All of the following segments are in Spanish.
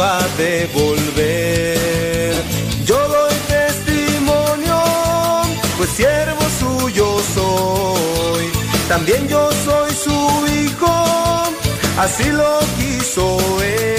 acaba de volver. Yo doy testimonio, pues siervo suyo soy. También yo soy su hijo, así lo quiso él.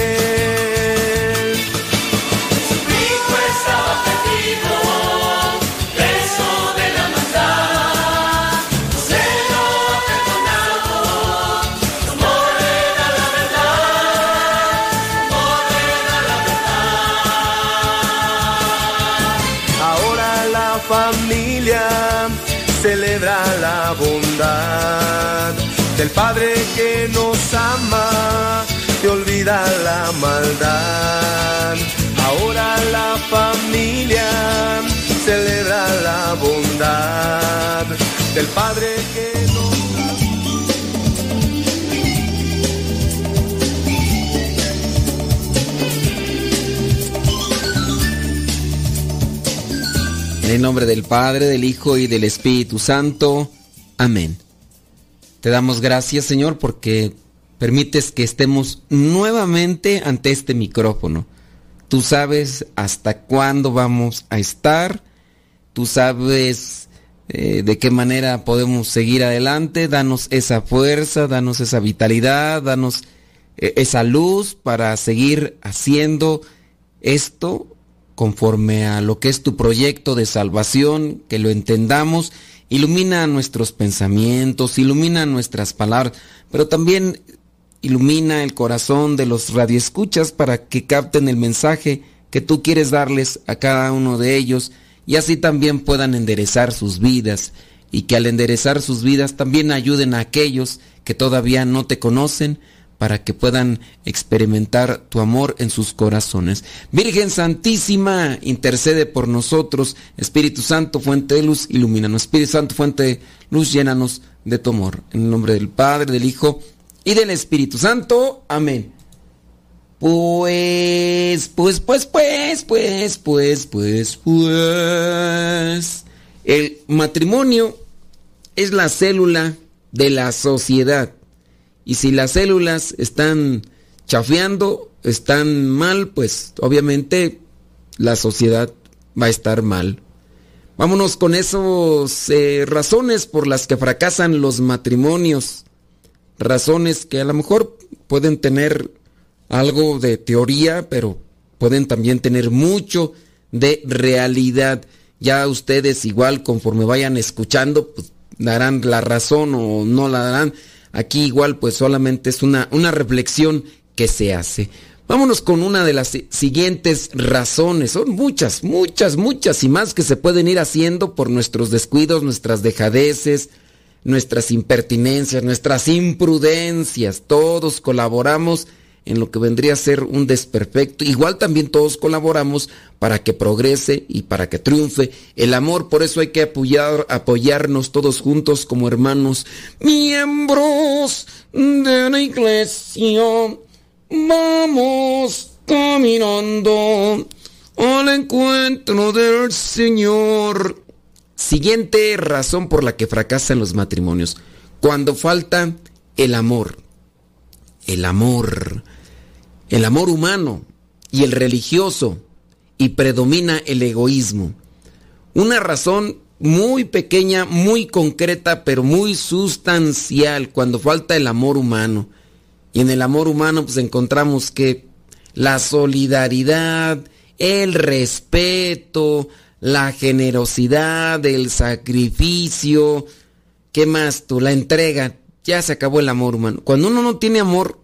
Padre que nos ama y olvida la maldad. Ahora la familia celebra la bondad del Padre que nos En el nombre del Padre, del Hijo y del Espíritu Santo. Amén. Te damos gracias, Señor, porque permites que estemos nuevamente ante este micrófono. Tú sabes hasta cuándo vamos a estar. Tú sabes eh, de qué manera podemos seguir adelante. Danos esa fuerza, danos esa vitalidad, danos eh, esa luz para seguir haciendo esto conforme a lo que es tu proyecto de salvación, que lo entendamos, ilumina nuestros pensamientos, ilumina nuestras palabras, pero también ilumina el corazón de los radioescuchas para que capten el mensaje que tú quieres darles a cada uno de ellos y así también puedan enderezar sus vidas. y que al enderezar sus vidas también ayuden a aquellos que todavía no te conocen para que puedan experimentar tu amor en sus corazones. Virgen Santísima, intercede por nosotros. Espíritu Santo, fuente de luz, ilumínanos. Espíritu Santo, fuente de luz, llénanos de tu amor. En el nombre del Padre, del Hijo y del Espíritu Santo. Amén. Pues, pues, pues, pues, pues, pues, pues, pues. El matrimonio es la célula de la sociedad. Y si las células están chafeando, están mal, pues obviamente la sociedad va a estar mal. Vámonos con esas eh, razones por las que fracasan los matrimonios. Razones que a lo mejor pueden tener algo de teoría, pero pueden también tener mucho de realidad. Ya ustedes igual conforme vayan escuchando, pues darán la razón o no la darán. Aquí igual pues solamente es una, una reflexión que se hace. Vámonos con una de las siguientes razones. Son muchas, muchas, muchas y más que se pueden ir haciendo por nuestros descuidos, nuestras dejadeces, nuestras impertinencias, nuestras imprudencias. Todos colaboramos en lo que vendría a ser un desperfecto. Igual también todos colaboramos para que progrese y para que triunfe el amor. Por eso hay que apoyar, apoyarnos todos juntos como hermanos, miembros de la iglesia. Vamos caminando al encuentro del Señor. Siguiente razón por la que fracasan los matrimonios. Cuando falta el amor. El amor el amor humano y el religioso y predomina el egoísmo. Una razón muy pequeña, muy concreta, pero muy sustancial cuando falta el amor humano. Y en el amor humano pues encontramos que la solidaridad, el respeto, la generosidad, el sacrificio, ¿qué más tú? La entrega, ya se acabó el amor humano. Cuando uno no tiene amor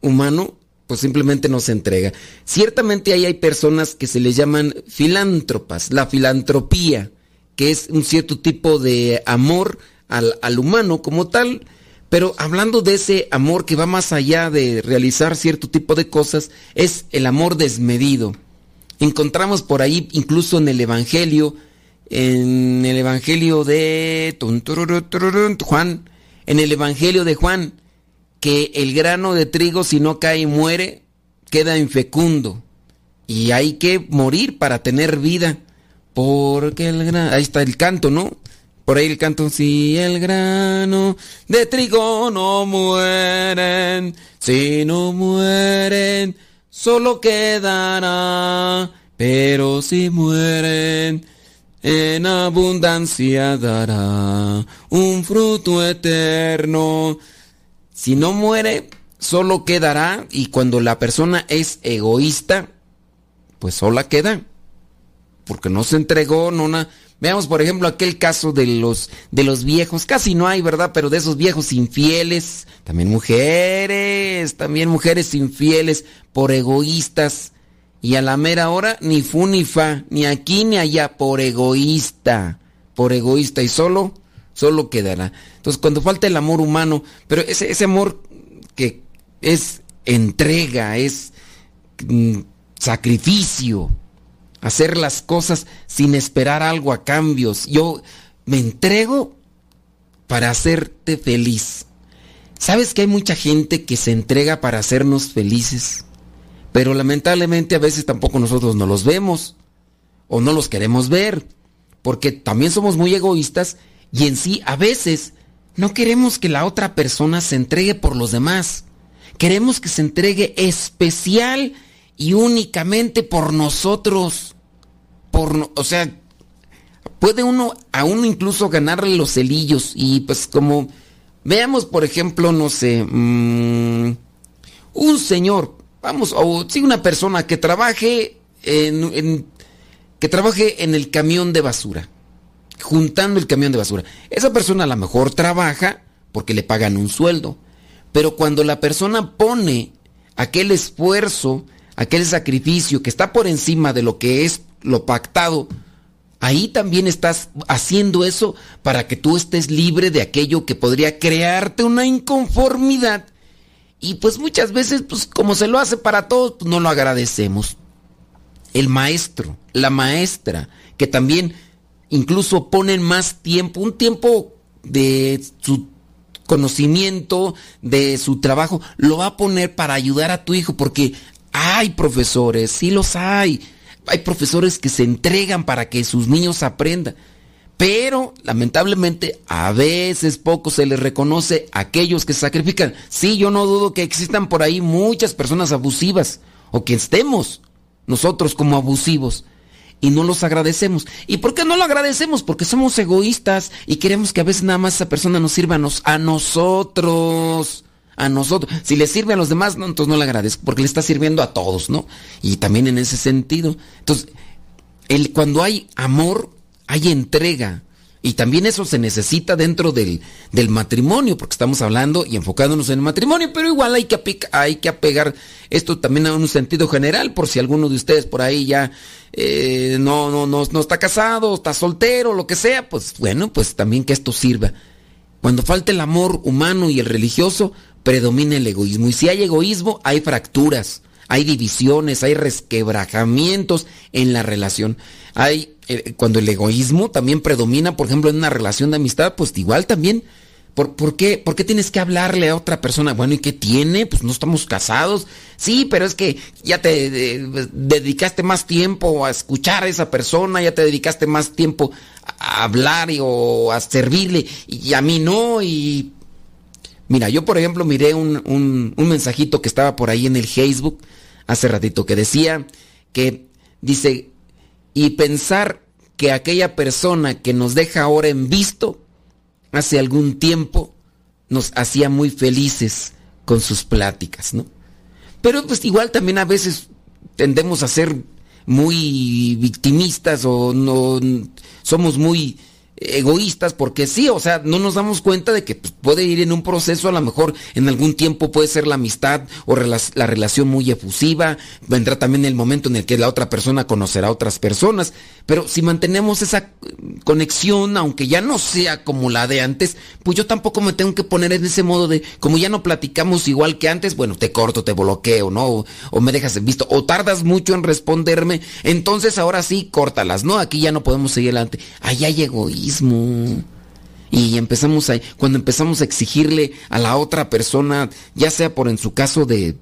humano, pues simplemente no se entrega. Ciertamente ahí hay personas que se les llaman filántropas, la filantropía, que es un cierto tipo de amor al, al humano como tal, pero hablando de ese amor que va más allá de realizar cierto tipo de cosas, es el amor desmedido. Encontramos por ahí incluso en el Evangelio, en el Evangelio de Juan, en el Evangelio de Juan, que el grano de trigo si no cae y muere, queda infecundo. Y hay que morir para tener vida. Porque el grano... Ahí está el canto, ¿no? Por ahí el canto, si el grano de trigo no mueren, si no mueren, solo quedará, pero si mueren, en abundancia dará un fruto eterno. Si no muere, solo quedará y cuando la persona es egoísta, pues sola queda. Porque no se entregó, no na... Veamos, por ejemplo, aquel caso de los, de los viejos. Casi no hay, ¿verdad? Pero de esos viejos infieles. También mujeres, también mujeres infieles por egoístas. Y a la mera hora, ni fu ni fa, ni aquí ni allá, por egoísta. Por egoísta. Y solo solo quedará. Entonces, cuando falta el amor humano, pero ese, ese amor que es entrega, es mm, sacrificio, hacer las cosas sin esperar algo a cambios. Yo me entrego para hacerte feliz. ¿Sabes que hay mucha gente que se entrega para hacernos felices? Pero lamentablemente a veces tampoco nosotros no los vemos o no los queremos ver, porque también somos muy egoístas y en sí, a veces, no queremos que la otra persona se entregue por los demás. Queremos que se entregue especial y únicamente por nosotros. Por, o sea, puede uno a uno incluso ganarle los celillos y pues como veamos por ejemplo, no sé, mm, un señor, vamos, o sí una persona que trabaje en, que trabaje en el camión de basura juntando el camión de basura. Esa persona a lo mejor trabaja porque le pagan un sueldo, pero cuando la persona pone aquel esfuerzo, aquel sacrificio que está por encima de lo que es lo pactado ahí también estás haciendo eso para que tú estés libre de aquello que podría crearte una inconformidad. Y pues muchas veces, pues como se lo hace para todos, pues no lo agradecemos. El maestro, la maestra, que también incluso ponen más tiempo, un tiempo de su conocimiento, de su trabajo, lo va a poner para ayudar a tu hijo, porque hay profesores, sí los hay. Hay profesores que se entregan para que sus niños aprendan. Pero, lamentablemente, a veces poco se les reconoce a aquellos que sacrifican. Sí, yo no dudo que existan por ahí muchas personas abusivas, o que estemos nosotros como abusivos, y no los agradecemos. ¿Y por qué no lo agradecemos? Porque somos egoístas y queremos que a veces nada más esa persona nos sirva a, a nosotros a nosotros. Si le sirve a los demás, no, entonces no le agradezco, porque le está sirviendo a todos, ¿no? Y también en ese sentido. Entonces, el, cuando hay amor, hay entrega. Y también eso se necesita dentro del, del, matrimonio, porque estamos hablando y enfocándonos en el matrimonio, pero igual hay que, hay que apegar esto también a un sentido general, por si alguno de ustedes por ahí ya eh, no, no, no, no está casado, está soltero, lo que sea, pues bueno, pues también que esto sirva. Cuando falta el amor humano y el religioso, predomina el egoísmo. Y si hay egoísmo, hay fracturas, hay divisiones, hay resquebrajamientos en la relación. Hay, eh, cuando el egoísmo también predomina, por ejemplo, en una relación de amistad, pues igual también. ¿Por, por, qué, ¿Por qué tienes que hablarle a otra persona? Bueno, ¿y qué tiene? Pues no estamos casados. Sí, pero es que ya te dedicaste más tiempo a escuchar a esa persona, ya te dedicaste más tiempo a hablar y, o a servirle, y a mí no, y Mira, yo por ejemplo miré un, un, mensajito que estaba por ahí en el Facebook hace ratito que decía que dice, y pensar que aquella persona que nos deja ahora en visto, hace algún tiempo nos hacía muy felices con sus pláticas, ¿no? Pero pues igual también a veces tendemos a ser muy victimistas o no somos muy egoístas porque sí, o sea, no nos damos cuenta de que pues, puede ir en un proceso, a lo mejor en algún tiempo puede ser la amistad o la relación muy efusiva, vendrá también el momento en el que la otra persona conocerá a otras personas, pero si mantenemos esa conexión, aunque ya no sea como la de antes, pues yo tampoco me tengo que poner en ese modo de, como ya no platicamos igual que antes, bueno, te corto, te bloqueo, ¿no? O, me dejas visto, o tardas mucho en responderme, entonces ahora sí, córtalas, ¿no? Aquí ya no podemos seguir adelante. Allá hay egoísmo. Y empezamos a, cuando empezamos a exigirle a la otra persona, ya sea por en su caso de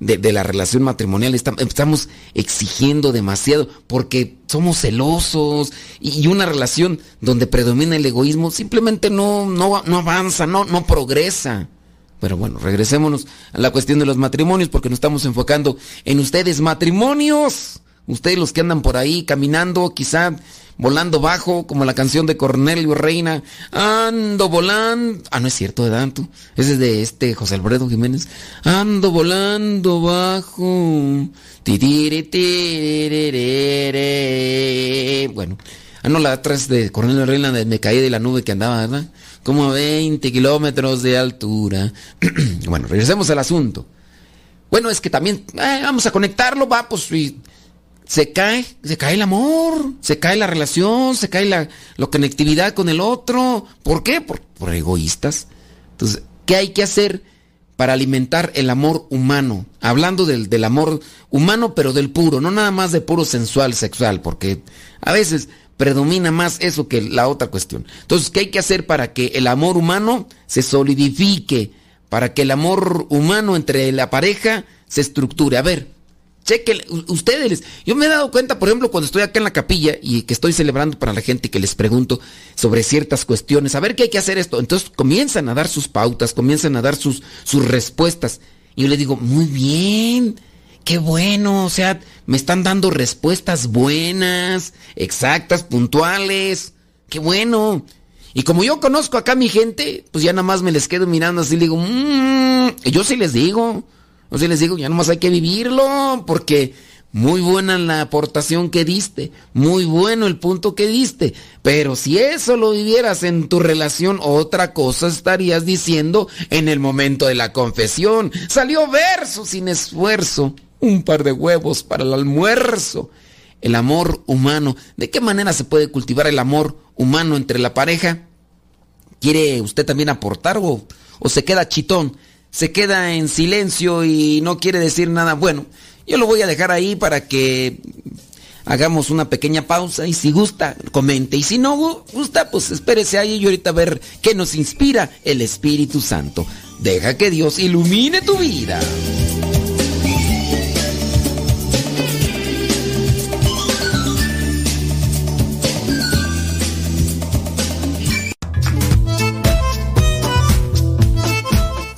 de, la relación matrimonial. Estamos exigiendo demasiado porque somos celosos y una relación donde predomina el egoísmo simplemente no, no, no avanza, no, no progresa. Pero bueno, regresémonos a la cuestión de los matrimonios porque nos estamos enfocando en ustedes, matrimonios. Ustedes los que andan por ahí caminando, quizá volando bajo, como la canción de Cornelio Reina. Ando volando. Ah, no es cierto. Tú? Ese es de este José Alfredo Jiménez. Ando volando bajo. Bueno. Ah, no, la atrás de Cornelio Reina me caí de la nube que andaba, ¿verdad? Como a 20 kilómetros de altura. bueno, regresemos al asunto. Bueno, es que también, eh, vamos a conectarlo, va, pues, y se cae, se cae el amor, se cae la relación, se cae la, conectividad con el otro. ¿Por qué? Por, egoístas. Entonces, ¿qué hay que hacer para alimentar el amor humano? Hablando del, del amor humano, pero del puro, no nada más de puro sensual, sexual, porque a veces predomina más eso que la otra cuestión. Entonces, ¿qué hay que hacer para que el amor humano se solidifique? Para que el amor humano entre la pareja se estructure. A ver, Chequen, ustedes, yo me he dado cuenta, por ejemplo, cuando estoy acá en la capilla y que estoy celebrando para la gente que les pregunto sobre ciertas cuestiones, a ver qué hay que hacer esto. Entonces comienzan a dar sus pautas, comienzan a dar sus, sus respuestas. Y yo les digo, muy bien, qué bueno, o sea, me están dando respuestas buenas, exactas, puntuales, qué bueno. Y como yo conozco acá a mi gente, pues ya nada más me les quedo mirando así, le digo, mmm, yo sí les digo. Sea, les digo, ya nomás hay que vivirlo, porque muy buena la aportación que diste, muy bueno el punto que diste, pero si eso lo vivieras en tu relación, otra cosa estarías diciendo en el momento de la confesión. Salió verso sin esfuerzo, un par de huevos para el almuerzo. el amor humano. ¿De qué manera se puede cultivar el amor humano entre la pareja? ¿Quiere usted también aportar o, o se queda chitón? ¿Se queda en silencio y no quiere decir nada? Bueno, yo lo voy a dejar ahí para que hagamos una pequeña pausa y si gusta, comente. Y si no gusta, pues espérese ahí y ahorita a ver qué nos inspira el Espíritu Santo. Deja que Dios ilumine tu vida.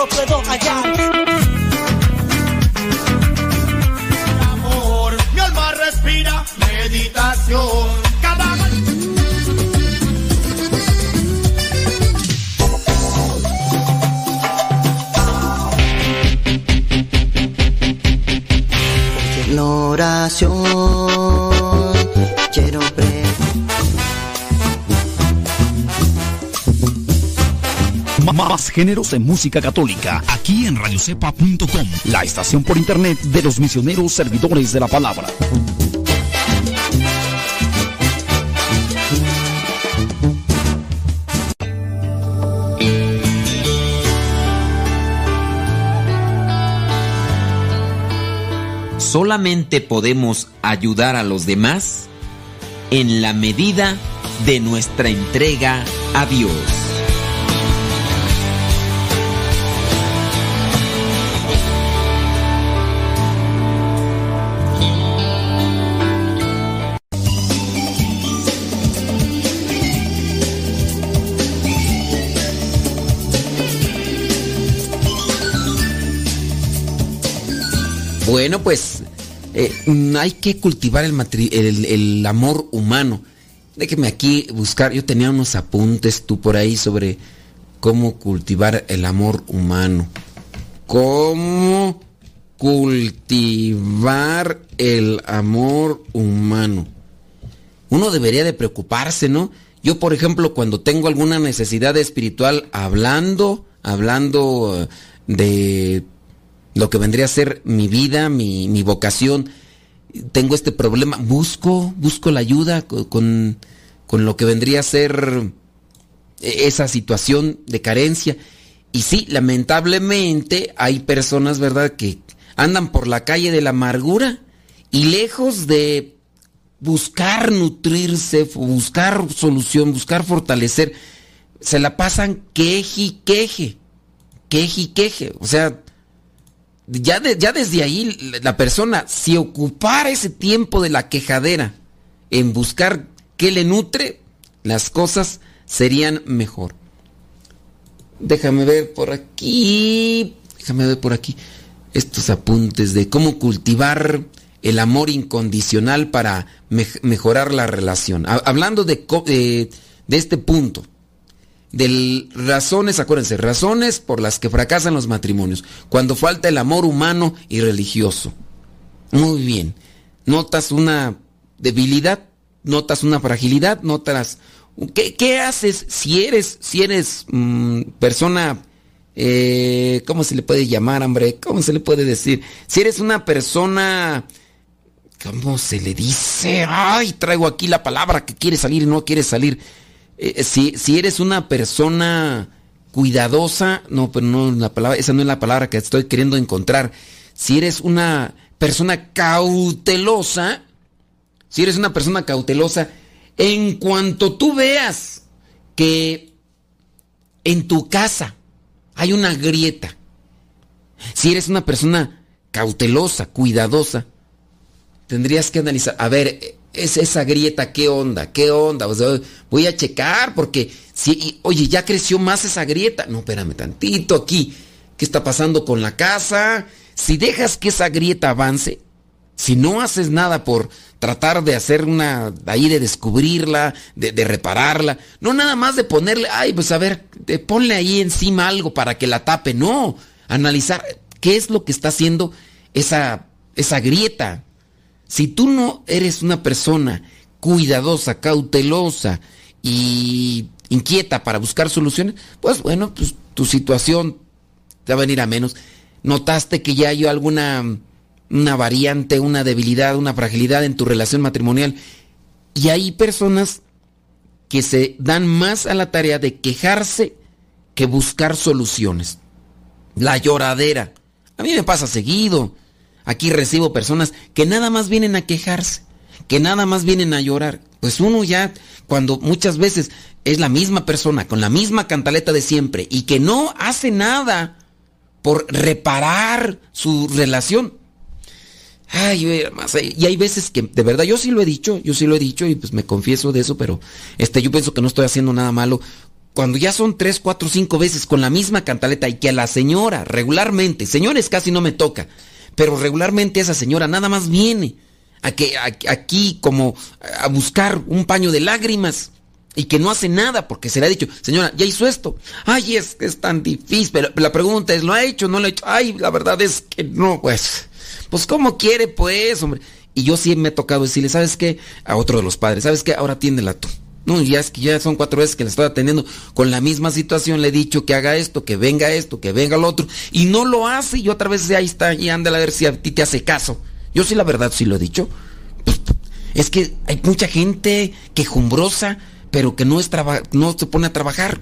Lo puedo hallar. Amor, mi alma respira meditación. Cada oración Más géneros en música católica, aquí en radiocepa.com, la estación por internet de los misioneros servidores de la palabra. Solamente podemos ayudar a los demás en la medida de nuestra entrega a Dios. Bueno, pues eh, mm, hay que cultivar el, el- el amor humano. Déjeme aquí buscar, yo tenía unos apuntes tú por ahí sobre cómo cultivar el amor humano. ¿Cómo cultivar el amor humano? Uno debería de preocuparse, ¿no? Yo, por ejemplo, cuando tengo alguna necesidad espiritual, hablando, hablando eh, de lo que vendría a ser mi vida, mi, mi vocación, tengo este problema, busco, busco la ayuda co- con, con lo que vendría a ser e- esa situación de carencia. Y sí, lamentablemente hay personas, ¿verdad?, que andan por la calle de la amargura y lejos de buscar nutrirse, buscar solución, buscar fortalecer, se la pasan queje y queje, queje y queje. O sea, ya, ya desde ahí la- persona, si ocupara ese tiempo de la quejadera en buscar qué le nutre, las cosas serían mejor. Déjame ver por aquí, déjame ver por aquí estos apuntes de cómo cultivar el amor incondicional para mej- mejorar la relación. Ha- hablando de, de, de este punto, de razones, acuérdense, razones por las que fracasan los matrimonios, cuando falta el amor humano y religioso. Muy bien. ¿Notas una debilidad? ¿Notas una fragilidad? ¿Notas... ¿Qué, qué haces si eres, si eres mm, persona... eh, ¿Cómo se le puede llamar, hombre? ¿Cómo se le puede decir? Si eres una persona... ¿Cómo se le dice? Ay, traigo aquí la palabra que quiere salir y no quiere salir. Eh, si, si eres una persona cuidadosa, no, pero no la palabra, esa no es la palabra que estoy queriendo encontrar. Si eres una persona cautelosa, si eres una persona cautelosa, en cuanto tú veas que en tu casa hay una grieta, si eres una persona cautelosa, cuidadosa, tendrías que analizar, a ver, es esa grieta, ¿qué onda? ¿Qué onda? Voy a checar porque Si, oye, ya creció más esa grieta. No, espérame tantito aquí. ¿Qué está pasando con la casa? Si dejas que esa grieta avance, si no haces nada por tratar de hacer una, ahí de descubrirla, de, de repararla, no nada más de ponerle, ay, pues a ver, ponle ahí encima algo para que la tape, no, analizar qué es lo que está haciendo esa, esa grieta. Si tú no eres una persona cuidadosa, cautelosa y inquieta para buscar soluciones, pues bueno, pues tu situación te va a venir a menos. Notaste que ya hay alguna una variante, una debilidad, una fragilidad en tu relación matrimonial. Y hay personas que se dan más a la tarea de quejarse que buscar soluciones. La lloradera. A mí me pasa seguido. Aquí recibo personas que nada más vienen a quejarse, que nada más vienen a llorar. Pues uno ya, cuando muchas veces es la misma persona, con la misma cantaleta de siempre, y que no hace nada por reparar su relación, Ay, y hay veces que, de verdad, yo sí lo he dicho, yo sí lo he dicho y pues me confieso de eso, pero este, yo pienso que no estoy haciendo nada malo. Cuando ya son tres, cuatro, cinco veces con la misma cantaleta y que a la señora regularmente, señores casi no me toca, pero regularmente esa señora nada más viene a que aquí como a buscar un paño de lágrimas y que no hace nada porque se le ha dicho, señora, ya hizo esto. Ay, es que es tan difícil. Pero la pregunta es, ¿lo ha hecho? ¿No lo ha hecho? Ay, la verdad es que no, pues. Pues ¿cómo quiere pues, hombre? Y yo sí me he tocado decirle, ¿sabes qué? A otro de los padres, ¿sabes qué? Ahora atiéndela tú. No, ya es que ya son cuatro veces que le estoy atendiendo con la misma situación, le he dicho que haga esto, que venga esto, que venga lo otro, y no lo hace, y otra vez ahí está, y anda a ver si a ti te hace caso. Yo sí la verdad sí lo he dicho. Es que hay mucha gente quejumbrosa, pero que no, es no se pone a trabajar.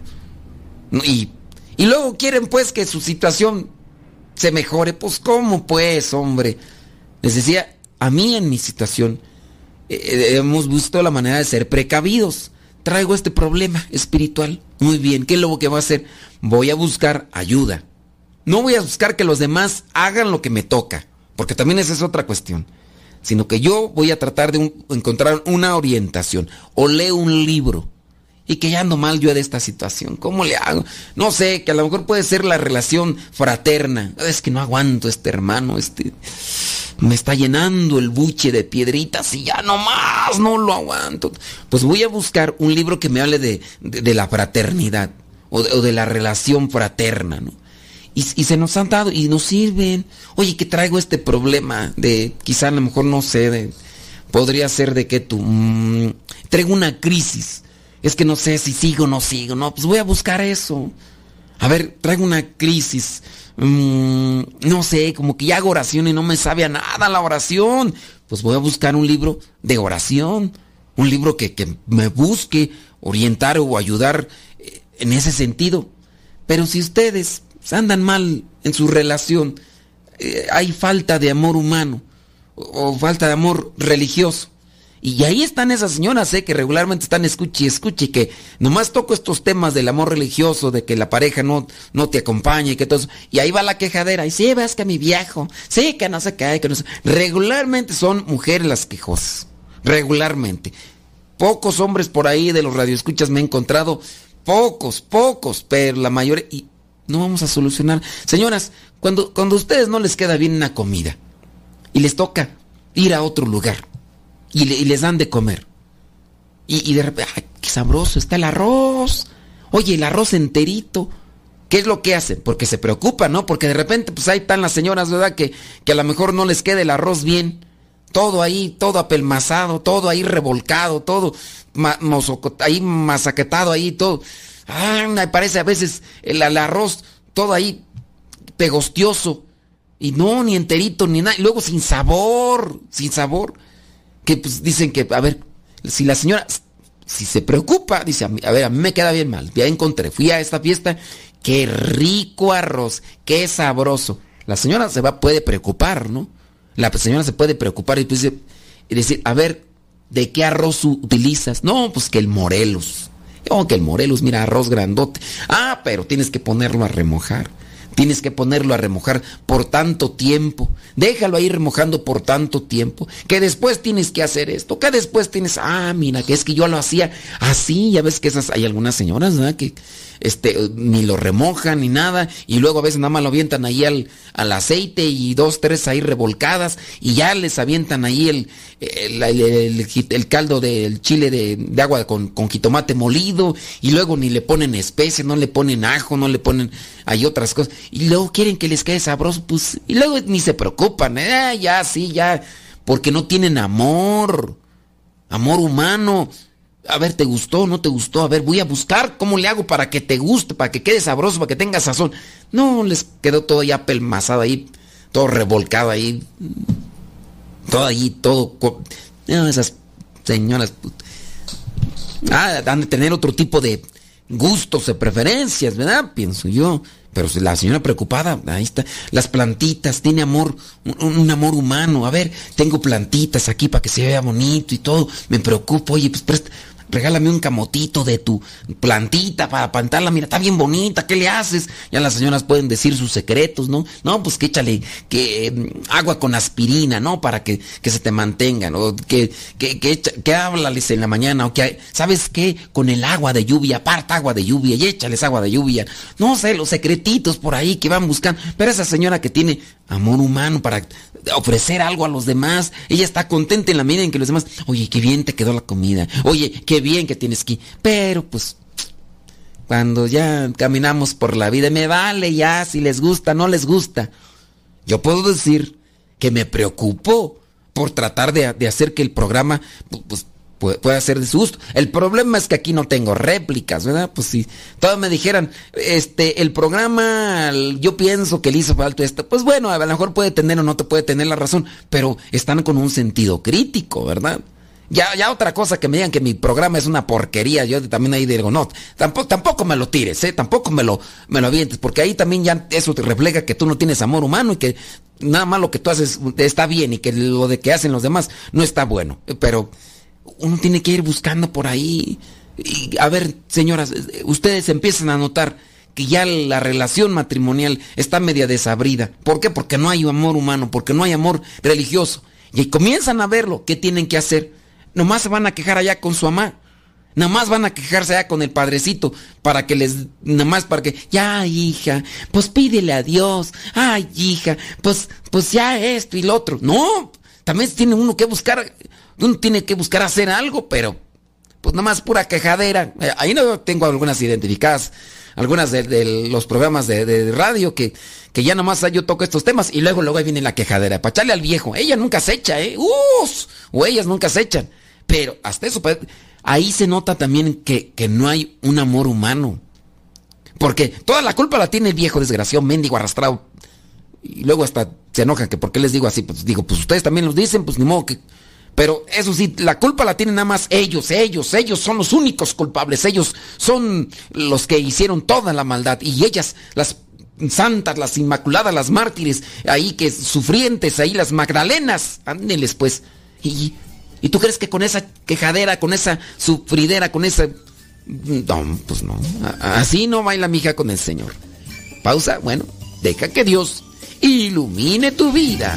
Y, y luego quieren pues que su situación se mejore. Pues ¿cómo pues, hombre? Les decía, a mí en mi situación eh, eh, hemos visto la manera de ser precavidos. Traigo este problema espiritual. Muy bien, ¿qué es lo que voy a hacer? Voy a buscar ayuda. No voy a buscar que los demás hagan lo que me toca, porque también esa es otra cuestión. Sino que yo voy a tratar de encontrar una orientación o leo un libro y que ya ando mal yo de esta situación. ¿Cómo le hago? No sé, que a lo mejor puede ser la relación fraterna. Es que no aguanto este hermano, este me está llenando el buche de piedritas y ya no más, no lo aguanto. Pues voy a buscar un libro que me hable de, la fraternidad o de, la relación fraterna, ¿no? Y, se nos han dado y nos sirven. Oye, que traigo este problema de, quizá a lo mejor no sé, de, podría ser de que tú, mm, traigo una crisis es que no sé si sigo o no sigo, no, pues voy a buscar eso. A ver, traigo una crisis. Mm, no sé, como que ya hago oración y no me sabe a nada la oración. Pues voy a buscar un libro de oración. Un libro que, me busque orientar o ayudar eh, en ese sentido. Pero si ustedes andan mal en su relación, eh, hay falta de amor humano o falta de amor religioso y ahí están esas señoras, ¿eh? que regularmente están escuche y escuche, que nomás toco estos temas del amor religioso, de que la pareja no, no te acompaña y que todo eso. Y ahí va la quejadera. Y sí, ves que mi viejo, sí, que no se cae, que no sé. Regularmente son mujeres las quejosas. Regularmente. Pocos hombres por ahí de los radioescuchas me he encontrado. Pocos, pocos, pero la mayoría. Y no vamos a solucionar. Señoras, cuando, cuando a ustedes no les queda bien una comida y les toca ir a otro lugar y, les dan de comer. Y, de repente, ¡ay, qué sabroso está el arroz! Oye, el arroz enterito. ¿Qué es lo que hacen? Porque se preocupan, ¿no? Porque de repente, pues ahí están las señoras, ¿verdad? Que, que a lo mejor no les quede el arroz bien. Todo ahí, todo apelmazado, todo ahí revolcado, todo ahí masaquetado ahí, todo. Ah, me parece a veces el, el, arroz todo ahí pegostioso. Y no, ni enterito, ni nada. Y luego sin sabor, sin sabor que pues dicen que, a ver, si la señora, si se preocupa, dice, a, ver, a mí me queda bien mal, ya encontré, fui a esta fiesta, qué rico arroz, qué sabroso. La señora se va, puede preocupar, ¿no? La señora se puede preocupar y, pues, y decir, a ver, ¿de qué arroz utilizas? No, pues que el Morelos. Oh, que el Morelos, mira, arroz grandote. Ah, pero tienes que ponerlo a remojar. Tienes que ponerlo a remojar por tanto tiempo. Déjalo ahí remojando por tanto tiempo. Que después tienes que hacer esto. Que después tienes, ah, mira, que es que yo lo hacía así. Ya ves que esas, hay algunas señoras, ¿verdad? Que este, ni lo remojan ni nada. Y luego a veces nada más lo avientan ahí al, al aceite y dos, tres ahí revolcadas. Y ya les avientan ahí el, el, caldo del chile de, agua con, con, jitomate molido. Y luego ni le ponen especie, no le ponen ajo, no le ponen, hay otras cosas. Y luego quieren que les quede sabroso, pues, y luego ni se preocupan, ¿eh? ya, sí, ya, porque no tienen amor, amor humano. A ver, ¿te gustó? ¿No te gustó? A ver, voy a buscar cómo le hago para que te guste, para que quede sabroso, para que tenga sazón. No, les quedó todo ya pelmazado ahí, todo revolcado ahí. Todo ahí, todo. esas señoras. Ah, han de tener otro tipo de gustos, de preferencias, ¿verdad? Pienso yo. Pero la señora preocupada, ahí está. Las plantitas, tiene amor, un, amor humano. A ver, tengo plantitas aquí para que se vea bonito y todo. Me preocupo, oye, pues presta, regálame un camotito de tu plantita para pantarla, mira, está bien bonita, ¿qué le haces? Ya las señoras pueden decir sus secretos, ¿no? No, pues que échale que mm, agua con aspirina, ¿no? Para que, se te mantengan, o que, que, que, que háblales en la mañana, o que, ¿sabes qué? Con el agua de lluvia, aparta agua de lluvia y échales agua de lluvia. No sé, los secretitos por ahí que van buscando, pero esa señora que tiene amor humano para ofrecer algo a los demás. Ella está contenta en la medida en que los demás, oye, qué bien te quedó la comida, oye, qué bien que tienes aquí. Pero pues, cuando ya caminamos por la vida, me vale ya si les gusta, no les gusta. Yo puedo decir que me preocupo por tratar de, de hacer que el programa pues, puede, ser de su gusto. El problema es que aquí no tengo réplicas, ¿verdad? Pues si todos me dijeran, este, el programa, yo pienso que le hizo falta esto, pues bueno, a lo mejor puede tener o no te puede tener la razón, pero están con un sentido crítico, ¿verdad? Ya, ya otra cosa que me digan que mi programa es una porquería, yo también ahí digo, no, tampoco, tampoco me lo tires, ¿eh? tampoco me lo, me lo avientes, porque ahí también ya eso te refleja que tú no tienes amor humano y que nada más lo que tú haces está bien y que lo de que hacen los demás no está bueno. Pero uno tiene que ir buscando por ahí. Y, a ver, señoras, ustedes empiezan a notar que ya la relación matrimonial está media desabrida. ¿Por qué? Porque no hay amor humano, porque no hay amor religioso. Y comienzan a verlo, ¿qué tienen que hacer? Nomás se van a quejar allá con su mamá. Nada más van a quejarse allá con el padrecito para que les, nada más para que, ya hija, pues pídele a Dios, ay hija, pues, pues ya esto y lo otro. No, también tiene uno que buscar uno tiene que buscar hacer algo, pero pues nada más pura quejadera. Eh, ahí no tengo algunas identificadas, algunas de, los programas de, radio que, que ya nomás yo toco estos temas y luego luego ahí viene la quejadera. Para echarle al viejo. Ella nunca se echa, ¿eh? Uf, o ellas nunca se echan. Pero hasta eso, ahí se nota también que, que no hay un amor humano. Porque toda la culpa la tiene el viejo desgraciado, mendigo, arrastrado. Y luego hasta se enojan que por qué les digo así. Pues digo, pues ustedes también los dicen, pues ni modo que pero eso sí, la culpa la tienen nada más ellos, ellos, ellos son los únicos culpables, ellos son los que hicieron toda la maldad y ellas, las santas, las inmaculadas, las mártires, ahí que sufrientes, ahí las magdalenas, ándeles pues. Y, ¿Y tú crees que con esa quejadera, con esa sufridera, con esa... No, pues no. Así no baila mi hija con el Señor. Pausa, bueno, deja que Dios ilumine tu vida.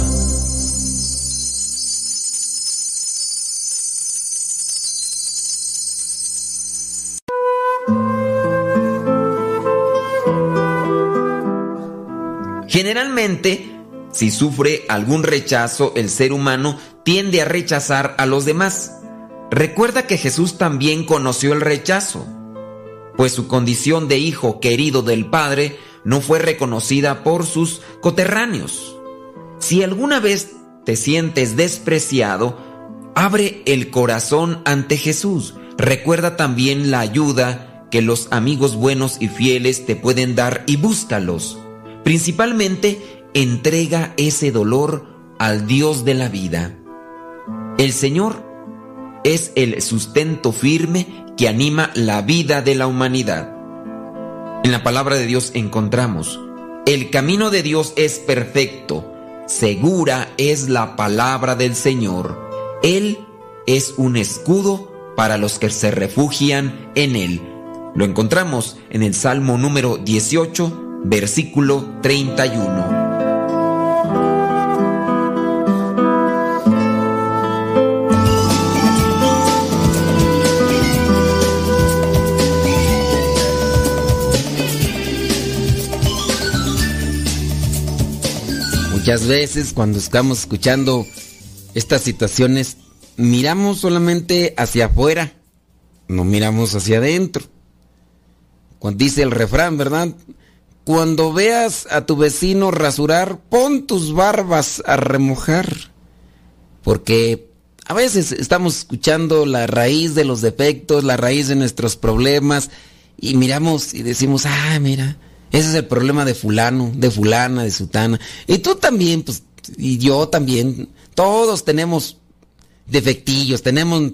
Generalmente, si sufre algún rechazo, el ser humano tiende a rechazar a los demás. Recuerda que Jesús también conoció el rechazo, pues su condición de hijo querido del Padre no fue reconocida por sus coterráneos. Si alguna vez te sientes despreciado, abre el corazón ante Jesús. Recuerda también la ayuda que los amigos buenos y fieles te pueden dar y búscalos. Principalmente, entrega ese dolor al Dios de la vida. El Señor es el sustento firme que anima la vida de la humanidad. En la palabra de Dios encontramos, el camino de Dios es perfecto, segura es la palabra del Señor. Él es un escudo para los que se refugian en Él. Lo encontramos en el Salmo número 18, versículo 31. Muchas veces cuando estamos escuchando estas situaciones, miramos solamente hacia afuera, no miramos hacia adentro. Cuando dice el refrán, ¿verdad? Cuando veas a tu vecino rasurar, pon tus barbas a remojar. Porque a veces estamos escuchando la raíz de los defectos, la raíz de nuestros problemas, y miramos y decimos, ah, mira, ese es el problema de fulano, de fulana, de sutana. Y tú también, pues, y yo también. Todos tenemos defectillos, tenemos,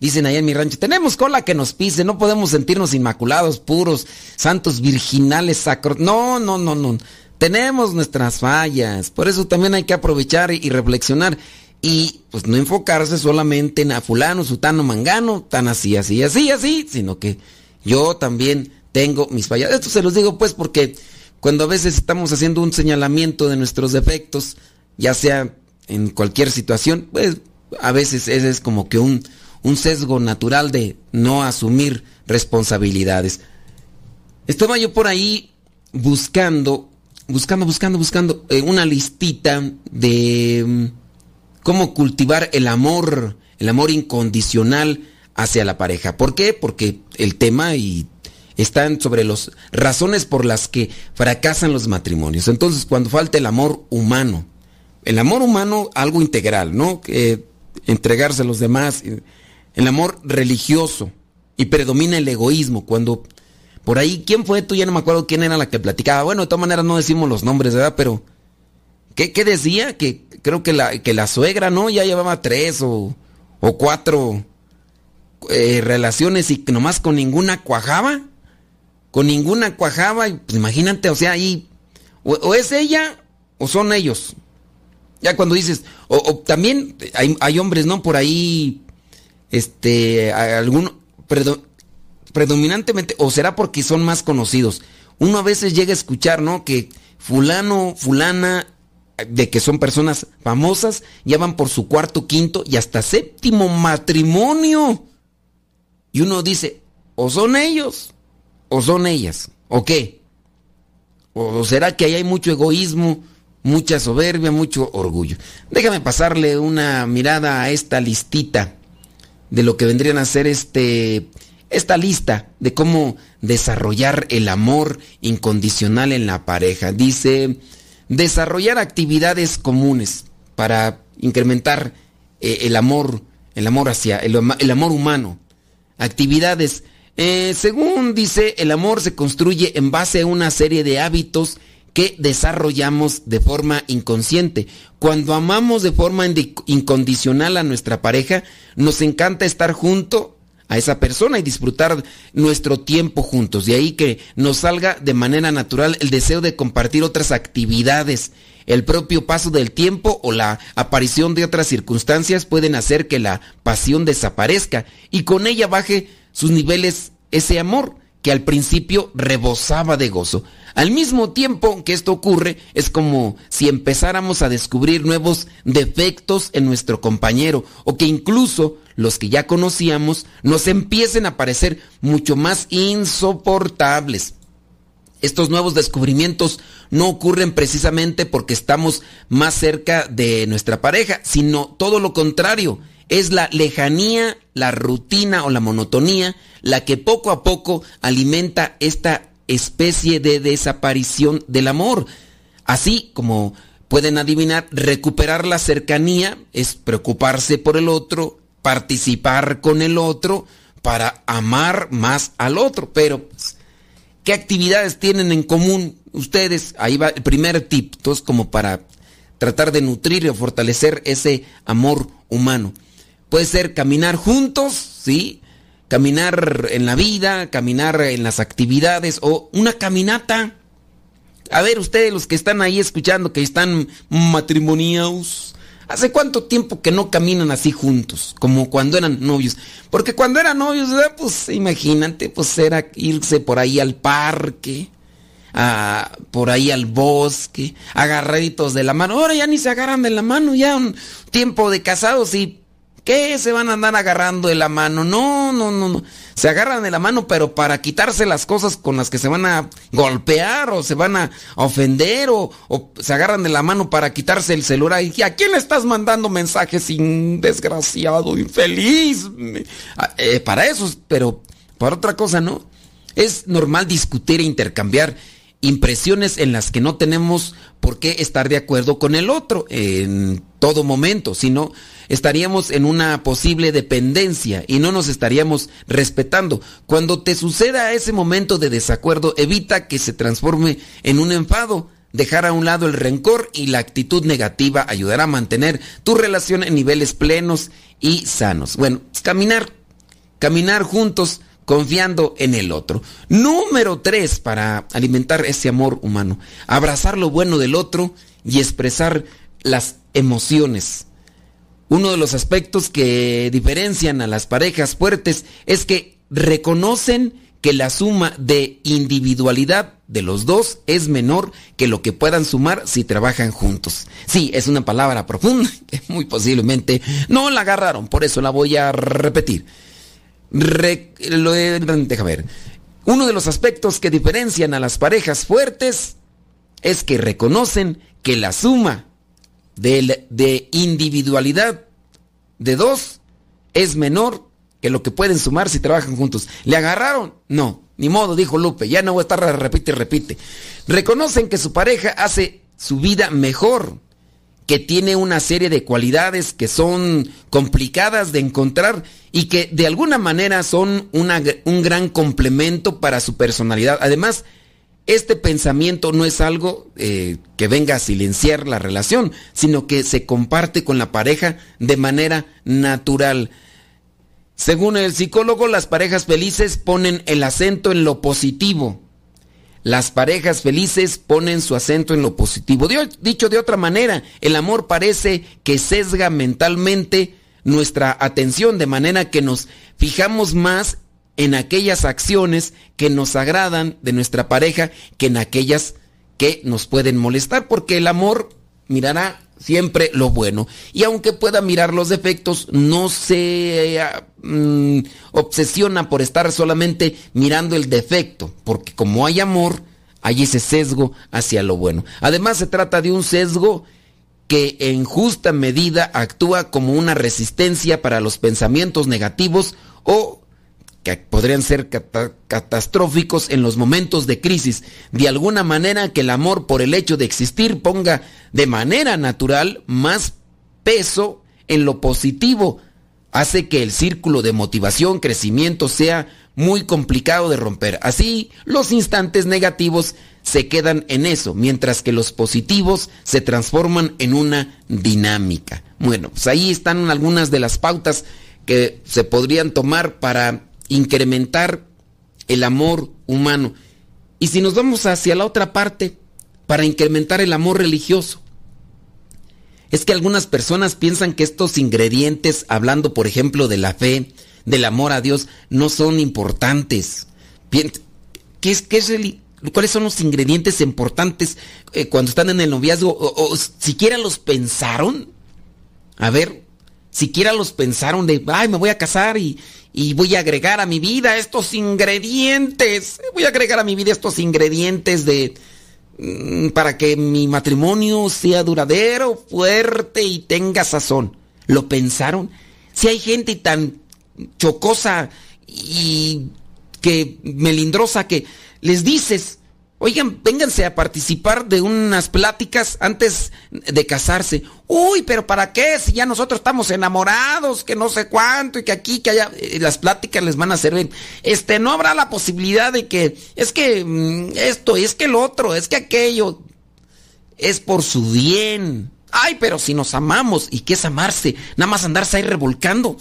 dicen ahí en mi rancho, tenemos cola que nos pise, no podemos sentirnos inmaculados, puros, santos, virginales, sacros. No, no, no, no. Tenemos nuestras fallas. Por eso también hay que aprovechar y reflexionar. Y pues no enfocarse solamente en a fulano, sutano, mangano, tan así, así, así, así, sino que yo también tengo mis fallas. Esto se los digo pues porque cuando a veces estamos haciendo un señalamiento de nuestros defectos, ya sea en cualquier situación, pues a veces ese es como que un, un sesgo natural de no asumir responsabilidades. Estaba yo por ahí buscando, buscando, buscando, buscando eh, una listita de mm, cómo cultivar el amor, el amor incondicional hacia la pareja. ¿Por qué? Porque el tema, y están sobre las razones por las que fracasan los matrimonios. Entonces, cuando falta el amor humano, el amor humano, algo integral, ¿no? entregarse a los demás, el amor religioso, y predomina el egoísmo, cuando por ahí, ¿quién fue tú? Ya no me acuerdo quién era la que platicaba. Bueno, de todas maneras no decimos los nombres, ¿verdad? Pero, ¿qué, decía? Que creo que la, que la suegra, ¿no? Ya llevaba tres o, o cuatro eh, relaciones y nomás con ninguna cuajaba con ninguna cuajaba, pues imagínate, o sea, ahí, o, es ella o son ellos. Ya cuando dices, o, también hay, hombres, ¿no? Por ahí, este, algún, predominantemente, o será porque son más conocidos. Uno a veces llega a escuchar, ¿no? Que fulano, fulana, de que son personas famosas, ya van por su cuarto, quinto y hasta séptimo matrimonio. Y uno dice, o son ellos ¿O son ellas? ¿O qué? ¿O será que ahí hay mucho egoísmo, mucha soberbia, mucho orgullo? Déjame pasarle una mirada a esta listita de lo que vendrían a ser este, esta lista de cómo desarrollar el amor incondicional en la pareja. Dice, desarrollar actividades comunes para incrementar eh, el amor, el amor hacia, el, amor humano. Actividades eh, según dice, el amor se construye en base a una serie de hábitos que desarrollamos de forma inconsciente. Cuando amamos de forma incondicional a nuestra pareja, nos encanta estar junto a esa persona y disfrutar nuestro tiempo juntos. De ahí que nos salga de manera natural el deseo de compartir otras actividades. El propio paso del tiempo o la aparición de otras circunstancias pueden hacer que la pasión desaparezca y con ella baje sus niveles ese amor que al principio rebosaba de gozo. Al mismo tiempo que esto ocurre, es como si empezáramos a descubrir nuevos defectos en nuestro compañero o que incluso los que ya conocíamos nos empiecen a parecer mucho más insoportables. Estos nuevos descubrimientos no ocurren precisamente porque estamos más cerca de nuestra pareja, sino todo lo contrario. Es la lejanía, la rutina o la monotonía la que poco a poco alimenta esta especie de desaparición del amor. Así como pueden adivinar, recuperar la cercanía es preocuparse por el otro, participar con el otro para amar más al otro. Pero, pues, ¿qué actividades tienen en común ustedes? Ahí va el primer tip, entonces como para tratar de nutrir o fortalecer ese amor humano. Puede ser caminar juntos, ¿sí? Caminar en la vida, caminar en las actividades o una caminata. A ver, ustedes los que están ahí escuchando, que están matrimoniados, ¿hace cuánto tiempo que no caminan así juntos? Como cuando eran novios. Porque cuando eran novios, pues imagínate, pues era irse por ahí al parque, a, por ahí al bosque, agarraditos de la mano. Ahora ya ni se agarran de la mano, ya un tiempo de casados y ¿Qué se van a andar agarrando de la mano? No, no, no, no. Se agarran de la mano, pero para quitarse las cosas con las que se van a golpear o se van a ofender o, se agarran de la mano para quitarse el celular. ¿Y a quién le estás mandando mensajes, sin desgraciado, infeliz? Eh, para eso, pero para otra cosa, ¿no? Es normal discutir e intercambiar impresiones en las que no tenemos por qué estar de acuerdo con el otro en todo momento, sino estaríamos en una posible dependencia y no nos estaríamos respetando. Cuando te suceda ese momento de desacuerdo, evita que se transforme en un enfado. Dejar a un lado el rencor y la actitud negativa ayudará a mantener tu relación en niveles plenos y sanos. Bueno, caminar, caminar juntos confiando en el otro. Número tres, para alimentar ese amor humano, abrazar lo bueno del otro y expresar las emociones. Uno de los aspectos que diferencian a las parejas fuertes es que reconocen que la suma de individualidad de los dos es menor que lo que puedan sumar si trabajan juntos. Sí, es una palabra profunda que muy posiblemente no la agarraron, por eso la voy a repetir. Lo, deja ver. Uno de los aspectos que diferencian a las parejas fuertes es que reconocen que la suma de, individualidad de dos es menor que lo que pueden sumar si trabajan juntos. ¿Le agarraron? No, ni modo, dijo Lupe, ya no voy a estar repite repite. Reconocen que su pareja hace su vida mejor, que tiene una serie de cualidades que son complicadas de encontrar y que de alguna manera son un gran complemento para su personalidad. Además, este pensamiento no es algo eh, que venga a silenciar la relación, sino que se comparte con la pareja de manera natural. Según el psicólogo, las parejas felices ponen el acento en lo positivo. Las parejas felices ponen su acento en lo positivo. Dicho de otra manera, el amor parece que sesga mentalmente nuestra atención de manera que nos fijamos más en aquellas acciones que nos agradan de nuestra pareja que en aquellas que nos pueden molestar, porque el amor mirará siempre lo bueno. Y aunque pueda mirar los defectos, no se mm, obsesiona por estar solamente mirando el defecto, porque como hay amor, hay ese sesgo hacia lo bueno. Además se trata de un sesgo que en justa medida actúa como una resistencia para los pensamientos negativos o que podrían ser catastróficos en los momentos de crisis. De alguna manera que el amor por el hecho de existir ponga de manera natural más peso en lo positivo. Hace que el círculo de motivación, crecimiento sea muy complicado de romper. Así, los instantes negativos se quedan en eso, mientras que los positivos se transforman en una dinámica. Bueno, pues ahí están algunas de las pautas que se podrían tomar para incrementar el amor humano. Y si nos vamos hacia la otra parte, para incrementar el amor religioso, es que algunas personas piensan que estos ingredientes, hablando por ejemplo de la fe, del amor a Dios, no son importantes. qué es, qué es cuáles son los ingredientes importantes eh, cuando están en el noviazgo, o, siquiera los pensaron. A ver, siquiera los pensaron de, ay, me voy a casar y, y voy a agregar a mi vida estos ingredientes. Voy a agregar a mi vida estos ingredientes de mm, para que mi matrimonio sea duradero, fuerte y tenga sazón. ¿Lo pensaron? Si hay gente tan chocosa y que melindrosa que les dices, oigan, vénganse a participar de unas pláticas antes de casarse. Uy, pero ¿para qué? Si ya nosotros estamos enamorados, que no sé cuánto y que aquí, que allá, eh, las pláticas les van a servir. Este, no habrá la posibilidad de que, es que mm, esto, es que el otro, es que aquello, es por su bien. Ay, pero si nos amamos, ¿y qué es amarse? Nada más andarse ahí revolcando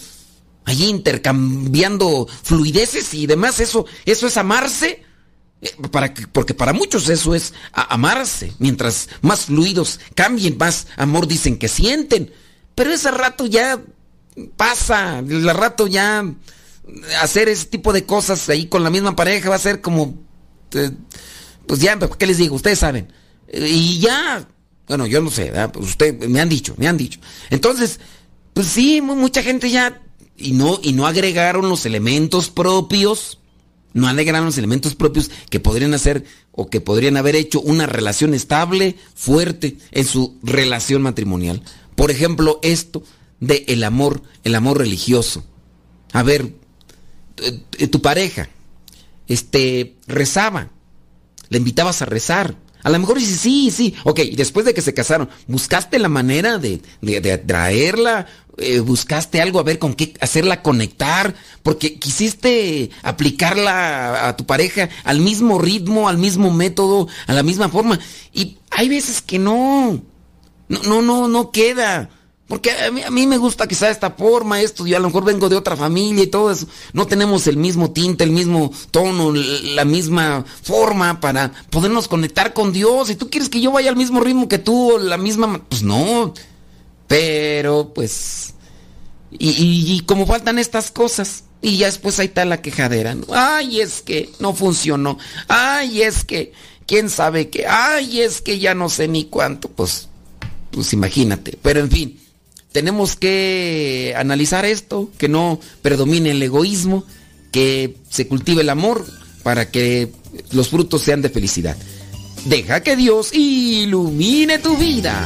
allí intercambiando fluideces y demás, eso, eso es amarse. Eh, para porque para muchos eso es amarse. Mientras más fluidos cambien, más amor dicen que sienten. Pero ese rato ya pasa, el rato ya hacer ese tipo de cosas ahí con la misma pareja va a ser como, eh, pues ya, ¿qué les digo? Ustedes saben. Eh, y ya, bueno, yo no sé, pues usted, me han dicho, me han dicho. Entonces, pues sí, mucha gente ya y no, y no agregaron los elementos propios, no agregaron los elementos propios que podrían hacer o que podrían haber hecho una relación estable, fuerte en su relación matrimonial. Por ejemplo, esto de el amor, el amor religioso. A ver, eh, tu pareja, este, rezaba, le invitabas a rezar. A lo mejor dice, sí, sí, ok, después de que se casaron, ¿buscaste la manera de, de, atraerla eh, buscaste algo a ver con qué hacerla conectar, porque quisiste aplicarla a tu pareja al mismo ritmo, al mismo método, a la misma forma. Y hay veces que no, no, no, no, no queda. Porque a mí, a mí, me gusta de esta forma, esto, yo a lo mejor vengo de otra familia y todo eso. No tenemos el mismo tinte, el mismo tono, la misma forma para podernos conectar con Dios. Si tú quieres que yo vaya al mismo ritmo que tú, la misma... Pues no, pero, pues. Y, como faltan estas cosas, y ya después ahí está la quejadera. Ay, es que no funcionó. Ay, es que, quién sabe qué. Ay, es que ya no sé ni cuánto. Pues, pues imagínate. Pero en fin, tenemos que analizar esto, que no predomine el egoísmo, que se cultive el amor para que los frutos sean de felicidad. Deja que Dios ilumine tu vida.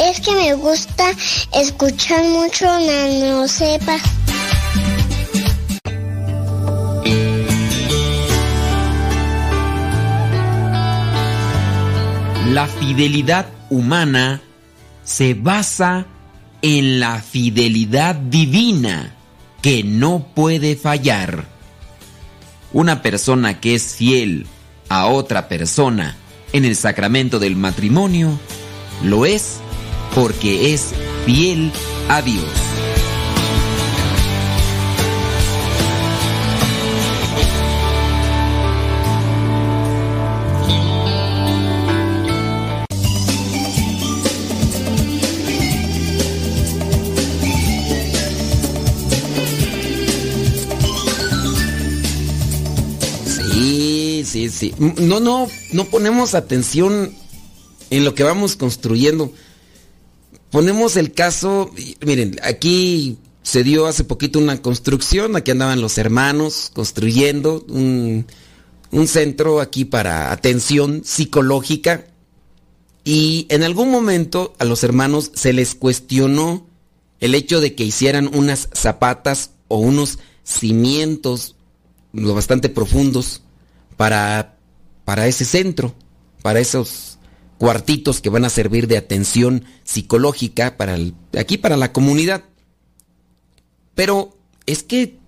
Es que me gusta escuchar mucho Nano Sepa. La fidelidad humana se basa en la fidelidad divina que no puede fallar. Una persona que es fiel a otra persona en el sacramento del matrimonio lo es porque es fiel a Dios. Sí, sí, sí. No, no, no ponemos atención en lo que vamos construyendo. Ponemos el caso, miren, aquí se dio hace poquito una construcción, aquí andaban los hermanos construyendo un, centro aquí para atención psicológica y en algún momento a los hermanos se les cuestionó el hecho de que hicieran unas zapatas o unos cimientos lo bastante profundos para, para ese centro, para esos cuartitos que van a servir de atención psicológica para el, aquí para la comunidad. Pero es que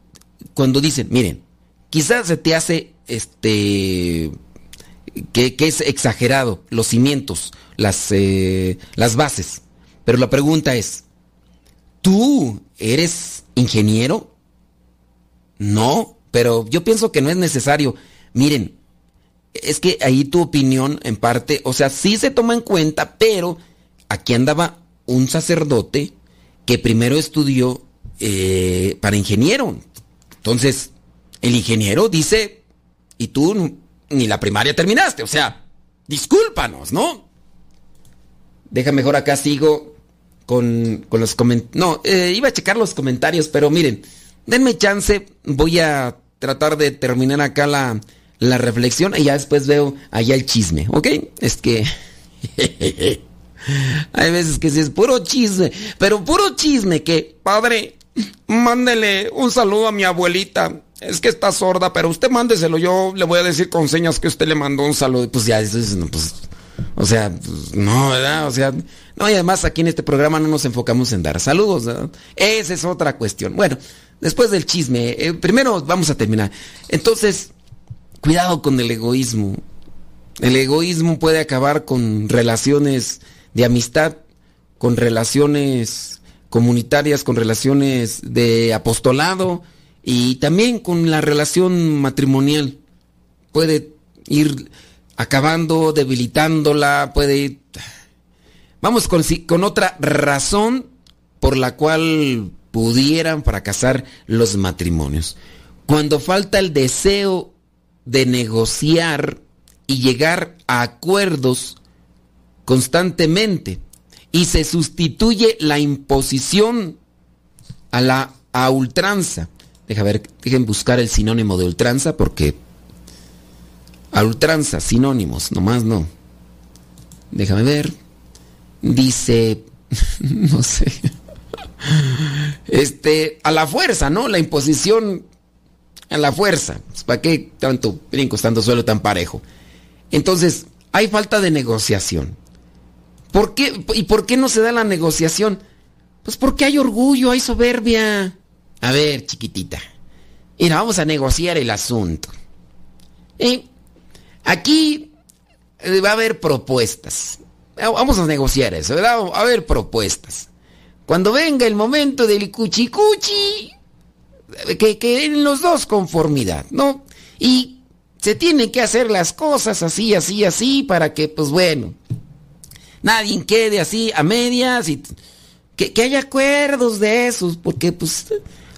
cuando dicen, miren, quizás se te hace este que, es exagerado los cimientos, las, eh, las bases. Pero la pregunta es, ¿tú eres ingeniero? No, pero yo pienso que no es necesario. Miren, es que ahí tu opinión en parte, o sea, sí se toma en cuenta, pero aquí andaba un sacerdote que primero estudió eh, para ingeniero. Entonces, el ingeniero dice, y tú ni la primaria terminaste, o sea, discúlpanos, ¿no? Deja mejor acá sigo con, los comentarios. No, eh, iba a checar los comentarios, pero miren, denme chance, voy a tratar de terminar acá la, la reflexión y ya después veo allá el chisme, ¿ok? Es que... Hay veces que sí es puro chisme, pero puro chisme que, padre, mándele un saludo a mi abuelita. Es que está sorda, pero usted mándeselo. Yo le voy a decir con señas que usted le mandó un saludo. Pues ya, eso es, pues, o sea, pues, no, ¿verdad? O sea, no, y además aquí en este programa no nos enfocamos en dar saludos, ¿verdad? Esa es otra cuestión. Bueno, después del chisme, eh, primero vamos a terminar. Entonces, cuidado con el egoísmo. El egoísmo puede acabar con relaciones de amistad, con relaciones comunitarias, con relaciones de apostolado y también con la relación matrimonial. Puede ir acabando, debilitándola, puede ir... Vamos con, con otra razón por la cual pudieran fracasar los matrimonios. Cuando falta el deseo de negociar y llegar a acuerdos constantemente y se sustituye la imposición a la a ultranza. Deja ver, dejen buscar el sinónimo de ultranza porque a ultranza, sinónimos, nomás no. Déjame ver. Dice, no sé. Este, a la fuerza, ¿no? La imposición a la fuerza. Pues, ¿Para qué tanto brinco estando suelo tan parejo? Entonces, hay falta de negociación. ¿Por qué? ¿Y por qué no se da la negociación? Pues porque hay orgullo, hay soberbia. A ver, chiquitita. Mira, vamos a negociar el asunto. ¿Eh? Aquí eh, va a haber propuestas. Vamos a negociar eso, ¿verdad? Va a haber propuestas. Cuando venga el momento del cuchicuchi, que, que en los dos conformidad, ¿no? Y se tienen que hacer las cosas así, así, así, para que, pues bueno, nadie quede así a medias y que, que haya acuerdos de esos, porque pues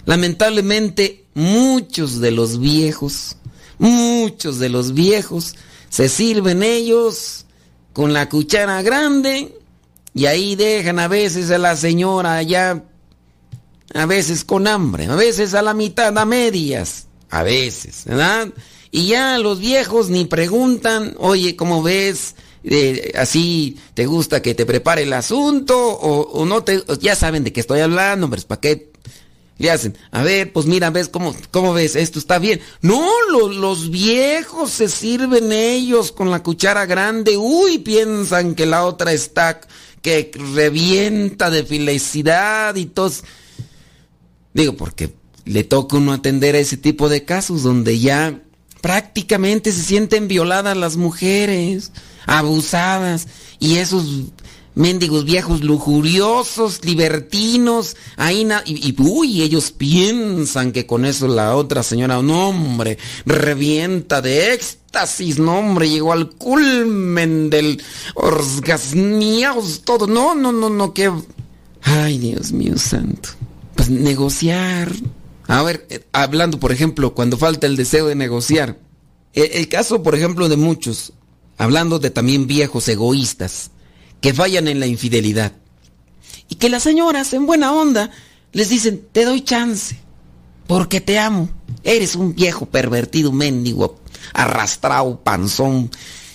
lamentablemente muchos de los viejos, muchos de los viejos se sirven ellos con la cuchara grande y ahí dejan a veces a la señora ya a veces con hambre, a veces a la mitad, a medias, a veces, ¿verdad? Y ya los viejos ni preguntan, oye, ¿cómo ves? Eh, así te gusta que te prepare el asunto o, no te ya saben de qué estoy hablando, hombre, ¿para qué le hacen? A ver, pues mira, ves cómo, cómo ves, esto está bien. No, los viejos se sirven ellos con la cuchara grande, uy, piensan que la otra está que revienta de felicidad y todo. Digo, porque le toca uno atender a ese tipo de casos donde ya prácticamente se sienten violadas las mujeres abusadas y esos mendigos viejos lujuriosos, libertinos, ahí y, y, uy, ellos piensan que con eso la otra señora, no hombre, revienta de éxtasis, no hombre, llegó al culmen del orgasmiaos, todo, no, no, no, no, que, ay, Dios mío santo, pues negociar, a ver, eh, hablando por ejemplo, cuando falta el deseo de negociar, el caso por ejemplo de muchos, hablando de también viejos egoístas que fallan en la infidelidad. Y que las señoras en buena onda les dicen, te doy chance, porque te amo. Eres un viejo pervertido, mendigo, arrastrado, panzón,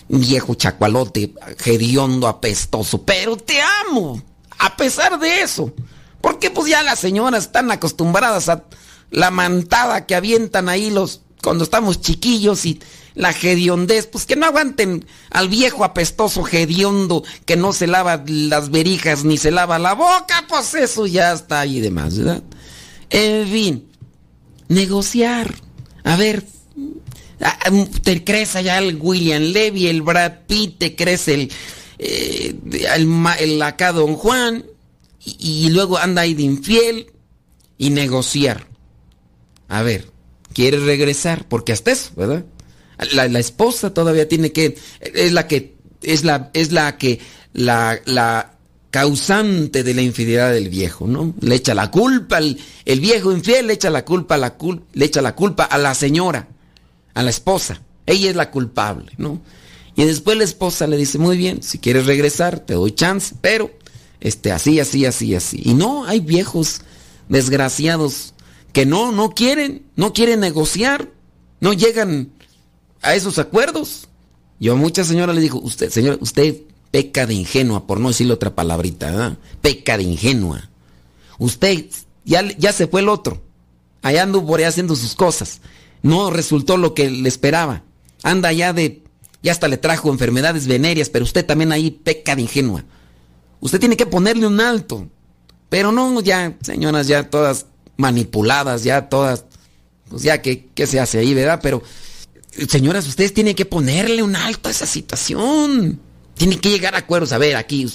viejo chacualote, hediondo, apestoso, pero te amo, a pesar de eso. Porque pues ya las señoras están acostumbradas a la mantada que avientan ahí los cuando estamos chiquillos y la hediondez, pues que no aguanten al viejo apestoso hediondo que no se lava las verijas ni se lava la boca, pues eso ya está ahí y demás, ¿verdad? En fin, negociar. A ver, te crece ya el William Levy, el Brad Pitt, te crece el, eh, el, acá Don Juan, y, luego anda ahí de infiel y negociar. A ver, quiere regresar, porque hasta eso, ¿verdad? La, esposa todavía tiene que, es la que, es la, es la que, la, la causante de la infidelidad del viejo, ¿no? Le echa la culpa, el, el viejo infiel le echa la culpa, la le echa la culpa a la señora, a la esposa. Ella es la culpable, ¿no? Y después la esposa le dice, muy bien, si quieres regresar, te doy chance, pero, este, así, así, así, así. Y no, hay viejos desgraciados que no, no quieren, no quieren negociar, no llegan a esos acuerdos. Yo a muchas señoras le digo, usted, señora, usted peca de ingenua, por no decirle otra palabrita, peca de ingenua. Usted ya, ya se fue el otro, allá anduvo por haciendo sus cosas, no resultó lo que le esperaba, anda ya de, ya hasta le trajo enfermedades venéreas, pero usted también ahí peca de ingenua. Usted tiene que ponerle un alto, pero no ya, señoras, ya todas manipuladas, ya todas, pues ya que, se hace ahí, ¿verdad? Pero, señoras, ustedes tienen que ponerle un alto a esa situación. Tienen que llegar a acuerdos. A ver, aquí,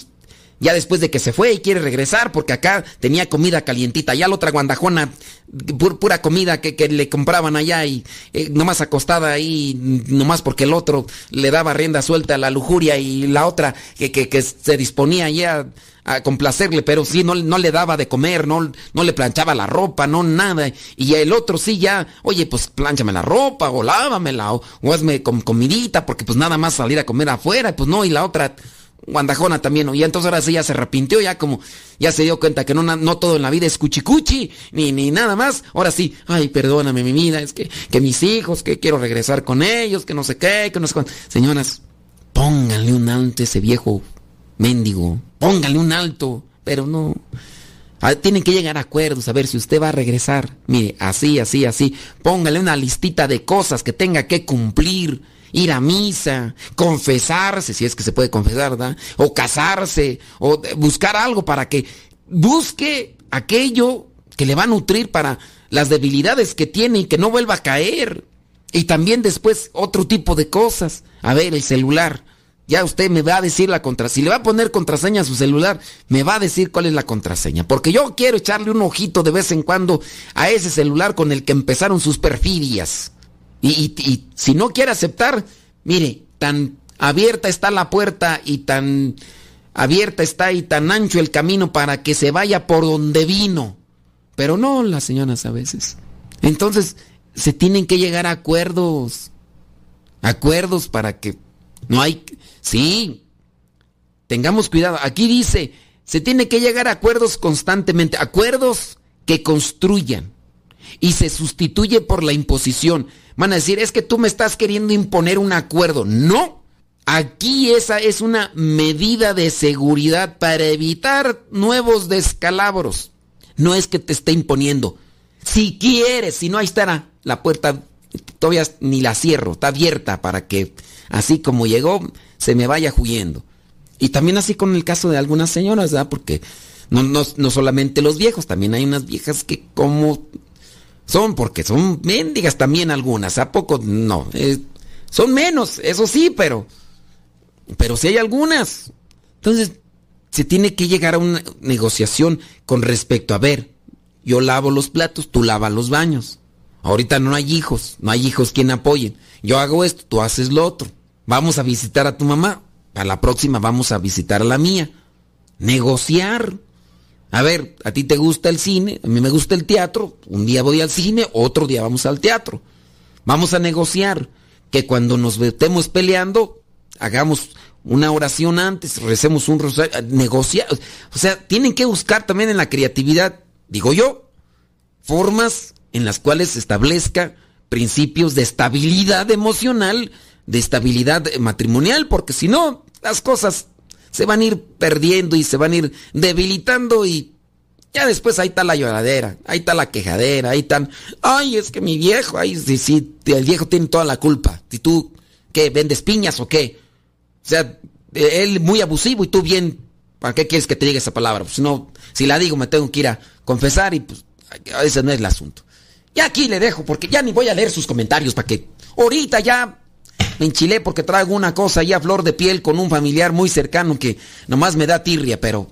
ya después de que se fue y quiere regresar, porque acá tenía comida calientita, ya la otra guandajona, pura comida que, le compraban allá y eh, nomás acostada ahí, nomás porque el otro le daba rienda suelta a la lujuria y la otra que, se disponía ya a complacerle, pero sí, no, no le daba de comer, no, no le planchaba la ropa, no nada. Y el otro sí ya, oye, pues planchame la ropa, o lávamela, o, hazme comidita, porque pues nada más salir a comer afuera, pues no, y la otra guandajona también, y entonces ahora sí ya se arrepintió, ya como, ya se dio cuenta que no, no todo en la vida es cuchicuchi, ni, ni nada más, ahora sí, ay, perdóname mi vida, es que, que mis hijos, que quiero regresar con ellos, que no sé qué, que no sé cuánto. Señoras, pónganle un alto a ese viejo mendigo, póngale un alto, pero no. Ah, tienen que llegar a acuerdos, a ver si usted va a regresar. Mire, así, así, así. Póngale una listita de cosas que tenga que cumplir. Ir a misa, confesarse, si es que se puede confesar, ¿verdad? O casarse, o buscar algo para que busque aquello que le va a nutrir para las debilidades que tiene y que no vuelva a caer. Y también después otro tipo de cosas. A ver, el celular. Ya usted me va a decir la contraseña. Si le va a poner contraseña a su celular, me va a decir cuál es la contraseña. Porque yo quiero echarle un ojito de vez en cuando a ese celular con el que empezaron sus perfidias. Y, si no quiere aceptar, mire, tan abierta está la puerta y tan abierta está y tan ancho el camino para que se vaya por donde vino. Pero no las señoras a veces. Entonces, se tienen que llegar a acuerdos. Acuerdos para que no hay... Sí, tengamos cuidado. Aquí dice, se tiene que llegar a acuerdos constantemente, acuerdos que construyan y se sustituye por la imposición. Van a decir, es que tú me estás queriendo imponer un acuerdo. No, aquí esa es una medida de seguridad para evitar nuevos descalabros. No es que te esté imponiendo. Si quieres, si no, ahí estará la puerta, todavía ni la cierro, está abierta para que así como llegó, se me vaya huyendo. Y también así con el caso de algunas señoras, ¿verdad? Porque no, no, solamente los viejos, también hay unas viejas que como son, porque son mendigas también algunas, ¿a poco? No, eh, son menos, eso sí, pero, pero sí hay algunas. Entonces, se tiene que llegar a una negociación con respecto a ver, yo lavo los platos, tú lavas los baños. Ahorita no hay hijos, no hay hijos quien apoyen. Yo hago esto, tú haces lo otro. Vamos a visitar a tu mamá. A la próxima vamos a visitar a la mía. Negociar. A ver, a ti te gusta el cine, a mí me gusta el teatro. Un día voy al cine, otro día vamos al teatro. Vamos a negociar. Que cuando nos estemos peleando, hagamos una oración antes, recemos un rosario, negociar. O sea, tienen que buscar también en la creatividad, digo yo, formas en las cuales se establezca principios de estabilidad emocional, de estabilidad matrimonial, porque si no, las cosas se van a ir perdiendo y se van a ir debilitando y Ya después ahí está la lloradera, ahí está la quejadera, ahí están, ay, es que mi viejo, ay, sí, sí, el viejo tiene toda la culpa. Si tú, ¿qué? ¿Vendes piñas o qué? O sea, él muy abusivo y tú bien, ¿para qué quieres que te llegue esa palabra? Pues no, si la digo me tengo que ir a confesar y pues ese no es el asunto. Y aquí le dejo porque ya ni voy a leer sus comentarios para que ahorita ya me enchilé porque traigo una cosa ya a flor de piel con un familiar muy cercano que nomás me da tirria, pero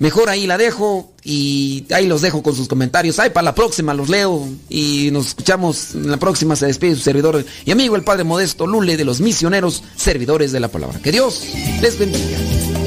Mejor ahí la dejo y ahí los dejo con sus comentarios. Ay, para la próxima los leo y nos escuchamos en la próxima. Se despide su servidor y amigo el Padre Modesto Lule de los misioneros servidores de la palabra. Que Dios les bendiga.